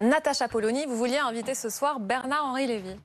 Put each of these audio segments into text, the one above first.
Natacha Polony, vous vouliez inviter ce soir Bernard-Henri Lévy.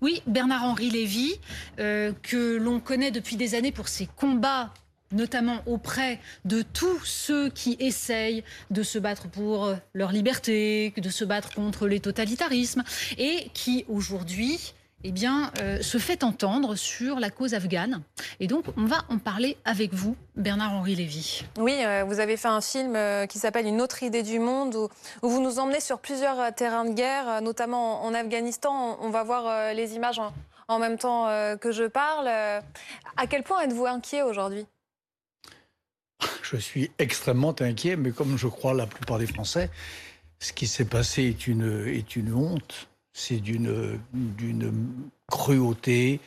Oui, Bernard-Henri Lévy, euh, que l'on connaît depuis des années pour ses combats notamment auprès de tous ceux qui essayent de se battre pour leur liberté, de se battre contre les totalitarismes, et qui aujourd'hui eh bien, euh, se fait entendre sur la cause afghane. Et donc, on va en parler avec vous, Bernard-Henri Lévy. Oui, euh, vous avez fait un film euh, qui s'appelle Une autre idée du monde, où, vous nous emmenez sur plusieurs terrains de guerre, notamment en, Afghanistan. On, va voir les images en, même temps que je parle. à quel point êtes-vous inquiet aujourd'hui? Je suis extrêmement inquiet, mais comme je crois la plupart des Français, ce qui s'est passé est une, est une honte c'est d'une cruauté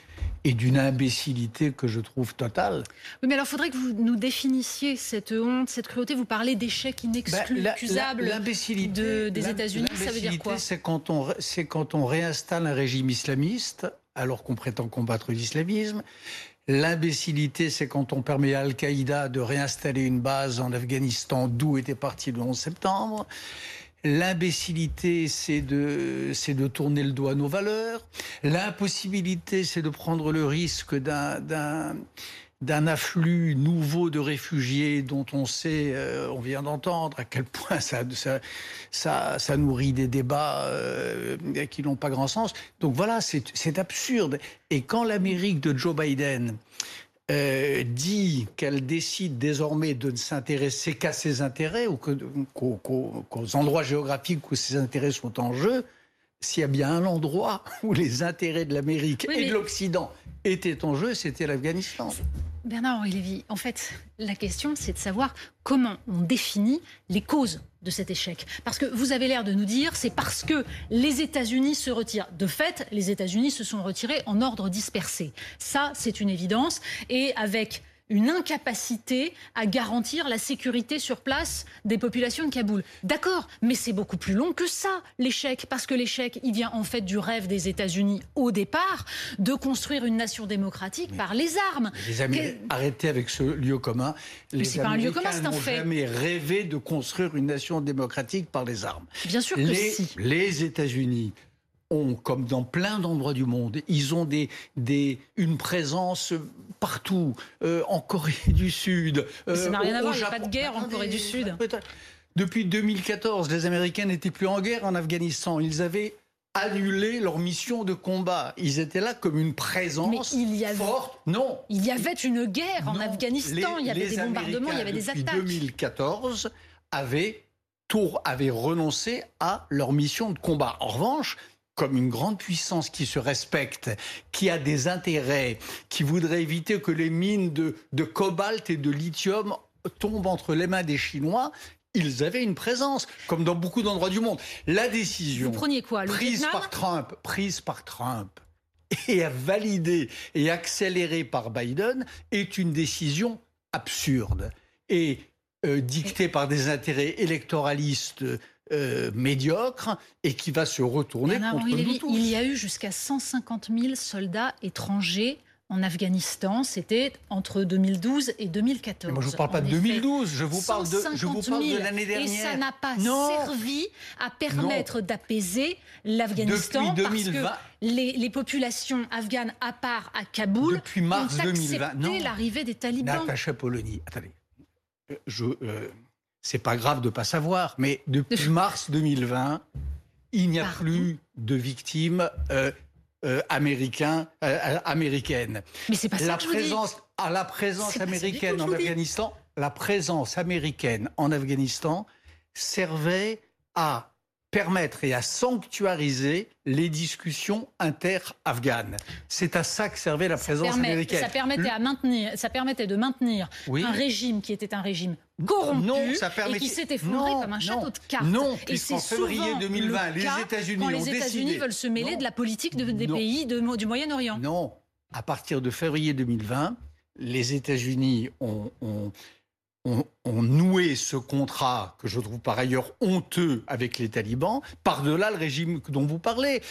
et d'une imbécilité que je trouve totale. Oui, mais alors il faudrait que vous nous définissiez cette honte, cette cruauté. Vous parlez d'échec inexcusable de, des États-Unis. Ça veut dire quoi? C'est quand, on, quand on réinstalle un régime islamiste alors qu'on prétend combattre l'islamisme. L'imbécilité, c'est quand on permet à Al-Qaïda de réinstaller une base en Afghanistan d'où était parti le 11 septembre. L'imbécilité, c'est de, c'est de tourner le dos à nos valeurs. L'impossibilité, c'est de prendre le risque d'un, d'un, afflux nouveau de réfugiés dont on sait, euh, on vient d'entendre à quel point ça, ça, ça, ça nourrit des débats euh, qui n'ont pas grand sens. Donc voilà, c'est, c'est absurde. Et quand l'Amérique de Joe Biden euh, dit qu'elle décide désormais de ne s'intéresser qu'à ses intérêts ou qu'aux endroits géographiques où ses intérêts sont en jeu, s'il y a bien un endroit où les intérêts de l'Amérique et de l'Occident étaient en jeu, c'était l'Afghanistan. Bernard-Henri Lévy, en fait, la question, c'est de savoir comment on définit les causes de cet échec. Parce que vous avez l'air de nous dire, c'est parce que les États-Unis se retirent. De fait, les États-Unis se sont retirés en ordre dispersé. Ça, c'est une évidence. Et avec une incapacité à garantir la sécurité sur place des populations de Kaboul. D'accord, mais c'est beaucoup plus long que ça, l'échec, parce que l'échec, il vient en fait du rêve des États-Unis au départ de construire une nation démocratique par les armes. Les amis, arrêtez avec ce lieu commun. Les pas un lieu commun, c'est un fait. jamais rêvé de construire une nation démocratique par les armes. Bien sûr que les, si. Les États-Unis ont, comme dans plein d'endroits du monde, ils ont des, des, une présence partout, euh, en Corée du Sud. Euh, ça n'a rien à voir, il n'y a pas de guerre en Corée du Sud. Depuis 2014, les Américains n'étaient plus en guerre en Afghanistan. Ils avaient annulé leur mission de combat. Ils étaient là comme une présence il y avait, forte. Non. Il y avait une guerre en Afghanistan. il y avait des bombardements, il y avait des attaques. 2014 avaient, tour, avaient renoncé à leur mission de combat. En revanche, comme une grande puissance qui se respecte, qui a des intérêts, qui voudrait éviter que les mines de, de cobalt et de lithium tombent entre les mains des Chinois, ils avaient une présence, comme dans beaucoup d'endroits du monde. La décision quoi, prise par Trump, prise par Trump et validée et accélérée par Biden est une décision absurde et euh, dictée par des intérêts électoralistes euh, médiocre et qui va se retourner contre nous tous. Il y a eu jusqu'à 150 000 soldats étrangers en Afghanistan, c'était entre 2012 et 2014. moi, je ne vous parle pas de 2012, je vous parle de, je vous parle de l'année dernière. Et ça n'a pas servi à permettre d'apaiser l'Afghanistan parce que les, les, populations afghanes, à part à Kaboul, Depuis mars ont accepté l'arrivée des talibans. Natacha Polony, attendez, euh, je, euh, c'est pas grave de pas savoir, mais depuis mars 2020, il n'y a plus de victimes euh, euh, américains, euh, américaines. Mais c'est pas ça la que présence, je vous dis. À la présence américaine en Afghanistan, la présence américaine en Afghanistan servait à permettre et à sanctuariser les discussions inter-afghanes. C'est à ça que servait la présence américaine. Ça permettait, à maintenir, ça permettait de maintenir un régime qui était un régime corrompu non, ça permet... et qui s'est effondré comme un château de cartes. Non, et c'est février 2020, les États-Unis les États-Unis veulent se mêler de la politique des pays du Moyen-Orient. Non, à partir de février 2020, les États-Unis ont, ont ont, noué ce contrat, que je trouve par ailleurs honteux avec les talibans, par-delà le régime dont vous parlez.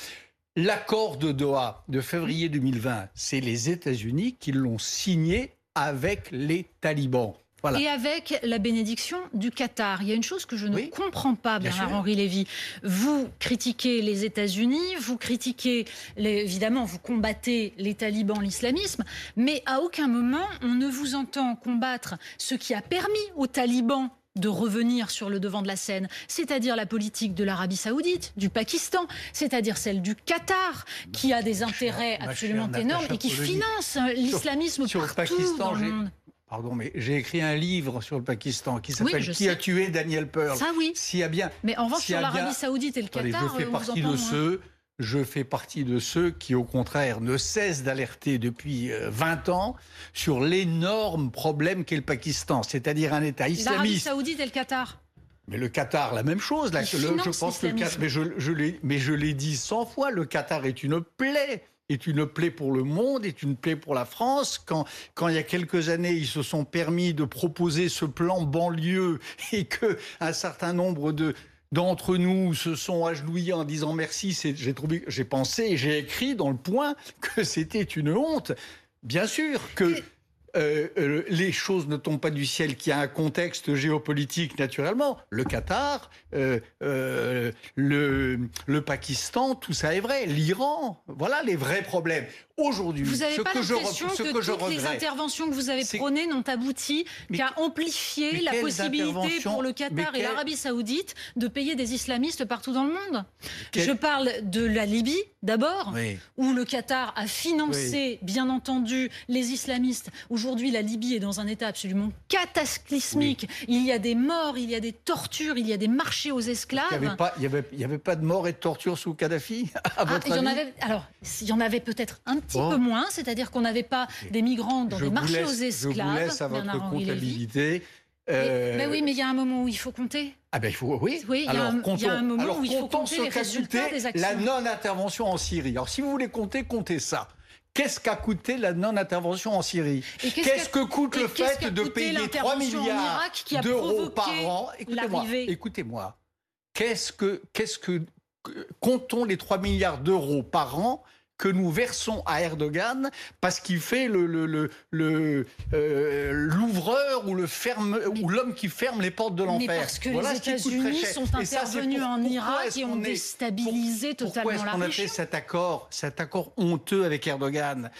L'accord de Doha de février 2020, c'est les États-Unis qui l'ont signé avec les talibans. Et avec la bénédiction du Qatar. Il y a une chose que je ne comprends pas, Bernard-Henri Lévy. Vous critiquez les États-Unis, vous critiquez, évidemment, vous combattez les talibans, l'islamisme, mais à aucun moment on ne vous entend combattre ce qui a permis aux talibans de revenir sur le devant de la scène, c'est-à-dire la politique de l'Arabie saoudite, du Pakistan, c'est-à-dire celle du Qatar, qui a des intérêts absolument énormes et qui finance l'islamisme partout dans le monde. Pardon, mais j'ai écrit un livre sur le Pakistan qui s'appelle Qui a tué Daniel Pearl Ça oui. S'il y a bien. Mais en revanche, sur l'Arabie Saoudite et le Qatar, je fais partie de ceux. Je fais partie de ceux qui, au contraire, ne cessent d'alerter depuis 20 euh, ans sur l'énorme problème qu'est le Pakistan, c'est-à-dire un État islamiste. L'Arabie Saoudite et le Qatar. Mais le Qatar, la même chose. Là, je pense que mais je, mais je l'ai dit 100 fois, le Qatar est une plaie est une plaie pour le monde, est une plaie pour la France. Quand, quand il y a quelques années, ils se sont permis de proposer ce plan banlieue et que un certain nombre de d'entre nous se sont agenouillés en disant merci, j'ai trouvé, j'ai pensé, j'ai écrit dans le point que c'était une honte. Bien sûr que euh, euh, les choses ne tombent pas du ciel, qu'il y a un contexte géopolitique naturellement. Le Qatar, euh, le, le Pakistan, tout ça est vrai. L'Iran, voilà les vrais problèmes. Aujourd'hui, vous n'avez pas l'impression que, que, toutes les interventions que vous avez prônées n'ont abouti qu'à amplifier la possibilité pour le Qatar et l'Arabie Saoudite de payer des islamistes partout dans le monde? Je parle de la Libye d'abord, où le Qatar a financé, bien entendu, les islamistes. Aujourd'hui, la Libye est dans un état absolument cataclysmique. Il y a des morts, il y a des tortures, il y a des marchés aux esclaves. Il n'y avait, avait, pas de morts et de tortures sous Kadhafi à votre ah, il y en avait, Alors, il y en avait peut-être un petit peu moins, c'est-à-dire qu'on n'avait pas des migrants dans des marchés aux esclaves. Je vous laisse à votre comptabilité. Euh... Mais, oui, mais il y a un moment où il faut compter. Ah ben il faut, oui. Oui, il y, a un moment où il faut compter les résultats des actions. La non-intervention en Syrie. Alors si vous voulez compter, comptez ça. Qu'est-ce qu'a coûté la non-intervention en Syrie Qu'est-ce que coûte le fait de payer 3 milliards d'euros par an Écoutez-moi. Écoutez-moi. Qu'est-ce que, qu'est-ce que comptons les 3 milliards d'euros par an que nous versons à Erdogan parce qu'il fait le, le, le, euh, l'ouvreur ou le ferme ou l'homme qui ferme les portes de l'enfer. Mais parce que les États-Unis sont intervenus en Irak et ont déstabilisé totalement la région. Pourquoi est-ce qu'on a fait cet accord, cet accord honteux avec Erdogan?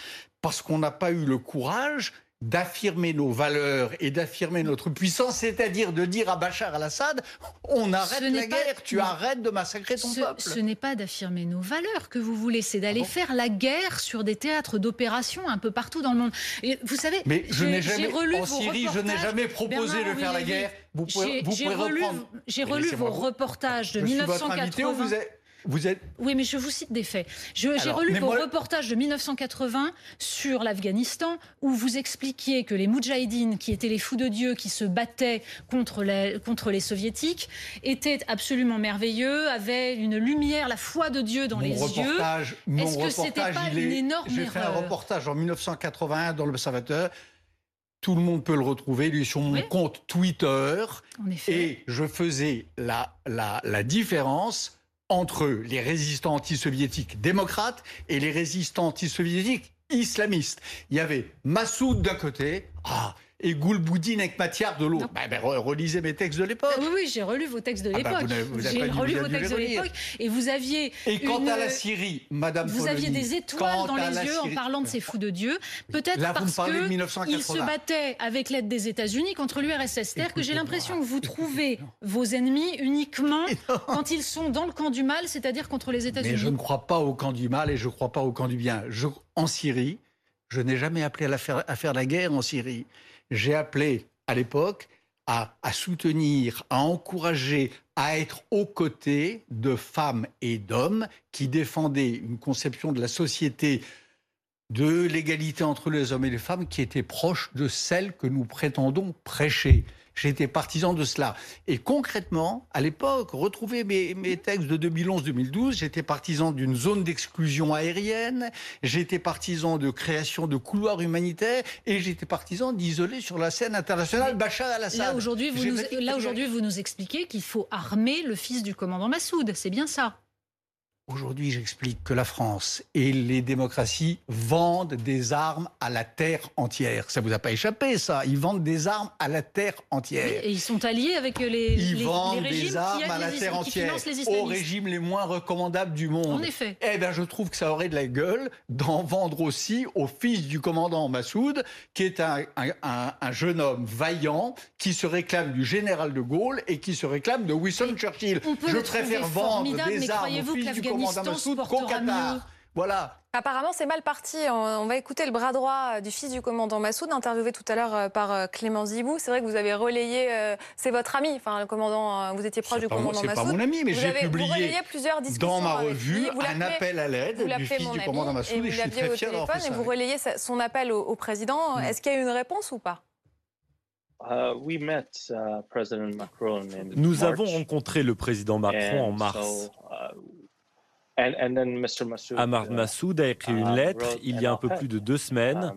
Parce qu'on n'a pas eu le courage d'affirmer nos valeurs et d'affirmer notre puissance, c'est-à-dire de dire à Bachar al-Assad on arrête la guerre, tu arrêtes de massacrer ton peuple. Ce n'est pas d'affirmer nos valeurs que vous voulez, c'est d'aller ah faire la guerre sur des théâtres d'opération un peu partout dans le monde. Et vous savez, mais je n'ai jamais en Syrie, je n'ai jamais proposé de faire la guerre. Vous pouvez, vous pouvez relu, J'ai relu vos reportages de 1980. Oui, mais je vous cite des faits. J'ai relu vos reportages de 1980 sur l'Afghanistan où vous expliquiez que les Moudjahidines, qui étaient les fous de Dieu qui se battaient contre les, contre les soviétiques, étaient absolument merveilleux, avaient une lumière, la foi de Dieu dans les yeux. Est-ce que c'était pas une énorme J'ai fait un reportage en 1981 dans l'Observateur tout le monde peut le retrouver, lui, sur mon compte Twitter. Et je faisais la, la, la différence entre les résistants anti-soviétiques démocrates et les résistants anti-soviétiques islamistes. Il y avait Massoud d'un côté, ah, et Goulboudine avec Mathiar de l'autre. Bah, ben, relisez mes textes de l'époque. oui, oui, j'ai relu vos textes de ah, bah, l'époque. j'ai relu vos textes de l'époque. Et vous aviez. Et quant à la Syrie, Madame Vous aviez des étoiles dans les yeux en parlant de ces fous de Dieu. Peut-être parce qu'ils se battaient avec l'aide des États-Unis contre l'URSS. C'est-à-dire que j'ai l'impression que vous trouvez vos ennemis uniquement quand ils sont dans le camp du mal, c'est-à-dire contre les États-Unis. Mais je ne crois pas au camp du mal et je ne crois pas au camp du bien. en Syrie, je n'ai jamais appelé à, à faire la guerre en Syrie j'ai appelé à l'époque à, soutenir, à encourager, à être aux côtés de femmes et d'hommes qui défendaient une conception de la société de l'égalité entre les hommes et les femmes qui était proche de celle que nous prétendons prêcher. J'étais partisan de cela. Et concrètement, à l'époque, retrouver mes, textes de 2011-2012, j'étais partisan d'une zone d'exclusion aérienne, j'étais partisan de création de couloirs humanitaires et j'étais partisan d'isoler sur la scène internationale Bachar al-Assad. Là, aujourd'hui, vous, nous, vous nous expliquez qu'il faut armer le fils du commandant Massoud. C'est bien ça Aujourd'hui, j'explique que la France et les démocraties vendent des armes à la terre entière. Ça vous a pas échappé, ça? Ils vendent des armes à la terre entière. Oui, et ils sont alliés avec les, ils les, vendent les régimes des armes qui à la les, terre entière aux régimes les moins recommandables du monde. En effet. Eh bien, je trouve que ça aurait de la gueule d'en vendre aussi au fils du commandant Massoud, qui est un, un, un, jeune homme vaillant, qui se réclame du général de Gaulle et qui se réclame de Winston Churchill. Je préfère vendre des armes au fils du commandant Qu'au Qatar. Voilà. Apparemment, c'est mal parti. On va écouter le bras droit du fils du commandant Massoud, interviewé tout à l'heure par Clément Zibou. C'est vrai que vous avez relayé, c'est votre ami, enfin le commandant, vous étiez proche du commandant Massoud. C'est pas mon ami, mais j'ai publié plusieurs dans ma revue un appel à l'aide du fils du commandant Massoud et, et je suis très fier téléphone et vous relayez son appel au, au président. Mm. Est-ce qu'il y a eu une réponse ou pas? Uh, we met, uh, President Macron in Nous March, avons rencontré le président Macron en mars. So, uh, and, and then Mr. Massoud, Ahmad Massoud a écrit une lettre il y a un peu plus de deux semaines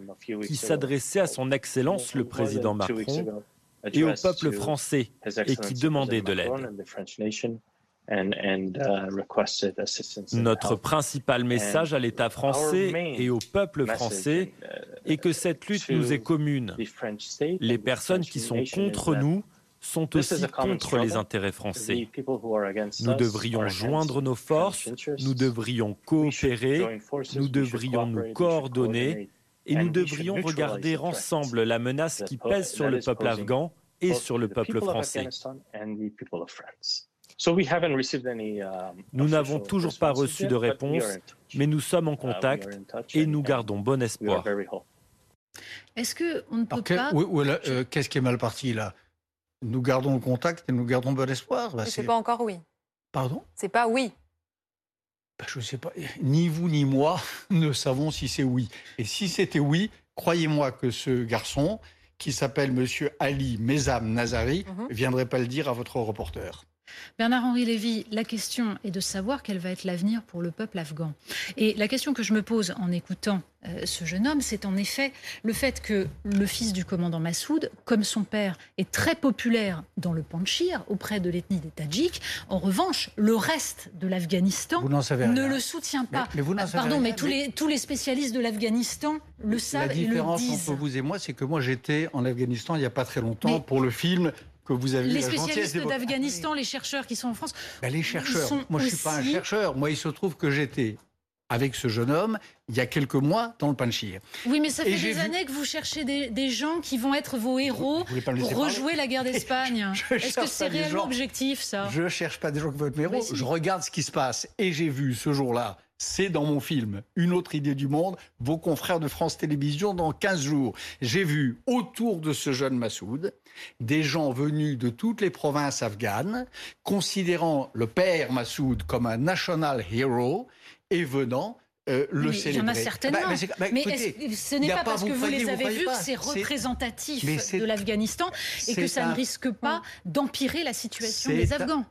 qui s'adressait à son Excellence le président Macron et au peuple français et qui demandait de l'aide. Notre principal message à l'État français et au peuple français est que cette lutte nous est commune. Les personnes qui sont contre nous sont aussi contre les intérêts français. Nous devrions joindre nos forces, nous devrions coopérer, nous devrions nous coordonner et nous devrions regarder ensemble la menace qui pèse sur le peuple afghan et sur le peuple français. Nous n'avons toujours pas reçu de réponse, mais nous sommes en contact et nous gardons bon espoir. Est-ce que on ne peut pas euh, Qu'est-ce qui est mal parti là? Nous gardons le contact et nous gardons bon espoir. Bah, c'est pas encore oui. Pardon? C'est pas oui. Bah, je ne sais pas. Ni vous ni moi ne savons si c'est oui. Et si c'était oui, croyez-moi que ce garçon, qui s'appelle Monsieur Ali Mezam Nazari, ne Mhm. viendrait pas le dire à votre reporter. Bernard-Henri Lévy, la question est de savoir quel va être l'avenir pour le peuple afghan. Et la question que je me pose en écoutant euh, ce jeune homme, c'est en effet le fait que le fils du commandant Massoud, comme son père, est très populaire dans le Panchir auprès de l'ethnie des Tadjiks. En revanche, le reste de l'Afghanistan ne le soutient pas. Mais- mais vous savez Pardon, rien, mais tous mais- les, tous les spécialistes de l'Afghanistan le savent La et le différence disent. entre vous et moi, c'est que moi j'étais en Afghanistan il n'y a pas très longtemps pour le film que vous avez Les spécialistes d'Afghanistan, les chercheurs qui sont en France, Ben, les chercheurs. Moi, je ne suis pas un chercheur. Moi, il se trouve que j'étais avec ce jeune homme il y a quelques mois dans le Panchir. Oui, mais ça fait des vu- années que vous cherchez des, des gens qui vont être vos héros vous pour rejouer la guerre d'Espagne. Est-ce que c'est réellement gens. objectif, ça? Je cherche pas des gens qui veulent être mes héros. Si. Je regarde ce qui se passe. Et j'ai vu ce jour-là, c'est dans mon film, Une autre idée du monde, vos confrères de France Télévisions dans 15 jours. J'ai vu autour de ce jeune Massoud des gens venus de toutes les provinces afghanes, considérant le père Massoud comme un national hero et venant euh, le Mais Il y en célébrer. a certainement. Bah, mais bah, mais écoutez, est-ce- ce n'est pas parce que vous les avez vus que c'est représentatif de l'Afghanistan et que ça ne risque pas d'empirer la situation des Afghans.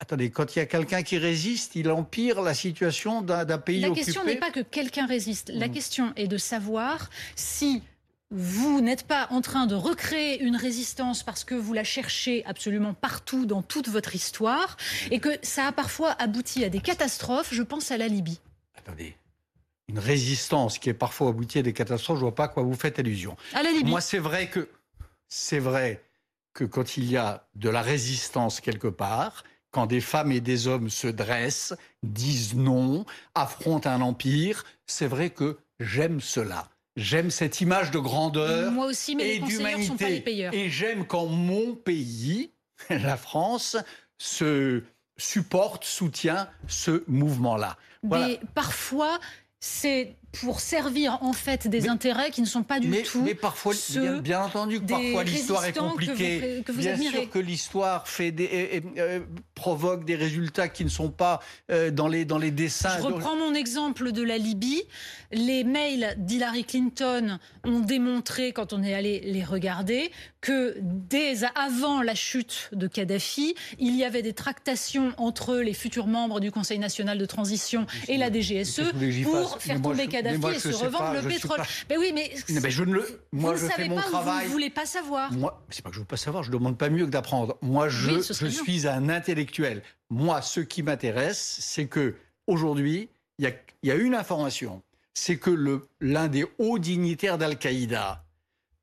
Attendez, quand il y a quelqu'un qui résiste, il empire la situation d'un pays La occupé. question n'est pas que quelqu'un résiste. La Mm. question est de savoir si vous n'êtes pas en train de recréer une résistance parce que vous la cherchez absolument partout dans toute votre histoire et que ça a parfois abouti à des catastrophes. Je pense à la Libye. Attendez. Une résistance qui est parfois aboutie à des catastrophes, je vois pas à quoi vous faites allusion. À la Libye. Moi, c'est vrai que c'est vrai que quand il y a de la résistance quelque part, quand des femmes et des hommes se dressent, disent non, affrontent un empire, c'est vrai que j'aime cela. J'aime cette image de grandeur Moi aussi, mais et d'humanité. Et j'aime quand mon pays, la France, se supporte, soutient ce mouvement-là. Voilà. Mais parfois, c'est pour servir en fait des Mais- intérêts qui ne sont pas du mais, tout mais parfois, ceux bien, bien entendu parfois l'histoire est résistants que vous- compliquée. que vous bien admirez. sûr que l'histoire fait des, euh, provoque des résultats qui ne sont pas euh, dans, les, dans les dessins. Je reprends mon exemple de la Libye. Les mails d'Hillary Clinton ont démontré, quand on est allé les regarder, que dès avant la chute de Kadhafi, il y avait des tractations entre les futurs membres du Conseil national de transition et la DGSE pour faire tomber je- Kadhafi et se revendre pas, le pétrole. pas- Mais oui, mais, Non, mais je ne le, moi, vous je ne fais savez mon pas travail. vous ne voulez pas savoir. Moi, c'est pas que je veux pas savoir, je demande pas mieux que d'apprendre. Moi, je, Oui, je suis un intellectuel. Moi, ce qui m'intéresse, c'est que aujourd'hui, il y, a, une information, c'est que l'un des hauts dignitaires d'Al-Qaïda,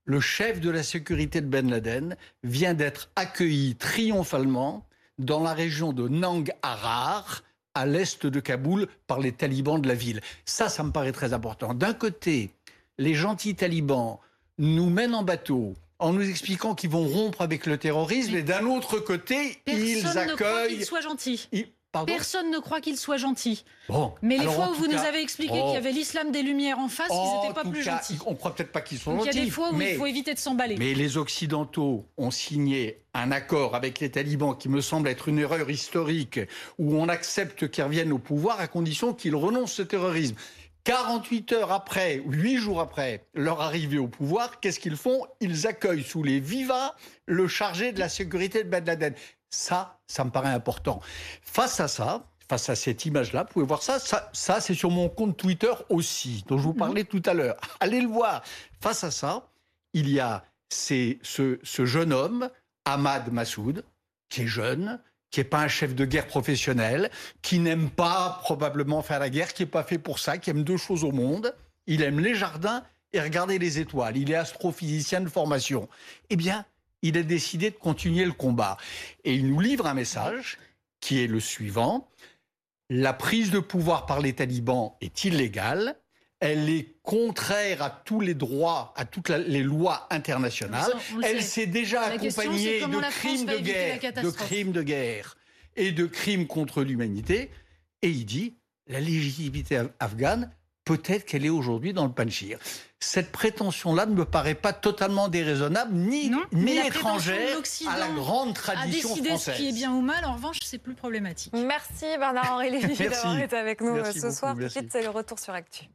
le chef de la sécurité de Ben Laden, vient d'être accueilli triomphalement dans la région de Nang Harar, à l'est de Kaboul, par les talibans de la ville. Ça, ça me paraît très important. D'un côté, les gentils talibans nous mènent en bateau en nous expliquant qu'ils vont rompre avec le terrorisme, et d'un autre côté, ils accueillent. Ne croit gentils. Personne ne croit qu'il soit gentil. Bon, Mais les fois où vous nous avez expliqué qu'il y avait l'islam des Lumières en face, ils n'étaient pas plus gentils. On ne croit peut-être pas qu'ils sont gentils. Il y a des fois où il faut éviter de s'emballer. Mais les Occidentaux ont signé un accord avec les talibans qui me semble être une erreur historique, où on accepte qu'ils reviennent au pouvoir à condition qu'ils renoncent au terrorisme. 48 heures après, 8 jours après leur arrivée au pouvoir, qu'est-ce qu'ils font? Ils accueillent sous les vivas le chargé de la sécurité de Ben Laden. Ça, ça me paraît important. Face à ça, face à cette image-là, vous pouvez voir ça, ça, c'est sur mon compte Twitter aussi, dont je vous parlais mhm. tout à l'heure. Allez le voir. Face à ça, il y a ce, ce jeune homme, Ahmad Massoud, qui est jeune, qui n'est pas un chef de guerre professionnel, qui n'aime pas probablement faire la guerre, qui n'est pas fait pour ça, qui aime deux choses au monde. Il aime les jardins et regarder les étoiles. Il est astrophysicien de formation. Eh bien, il a décidé de continuer le combat. Et il nous livre un message qui est le suivant. La prise de pouvoir par les talibans est illégale. Elle est contraire à tous les droits, à toutes les lois internationales. Elle s'est déjà accompagnée de crimes de guerre, de crimes de guerre et de crimes contre l'humanité. Et il dit la légitimité afghane peut-être qu'elle est aujourd'hui dans le Panchir. Cette prétention-là ne me paraît pas totalement déraisonnable, ni, ni étrangère à la grande tradition à décider ce qui est bien ou mal, en revanche, c'est plus problématique. Merci Bernard-Henri Lévy d'avoir été avec nous euh, ce soir. Tout de suite, c'est le retour sur Actu.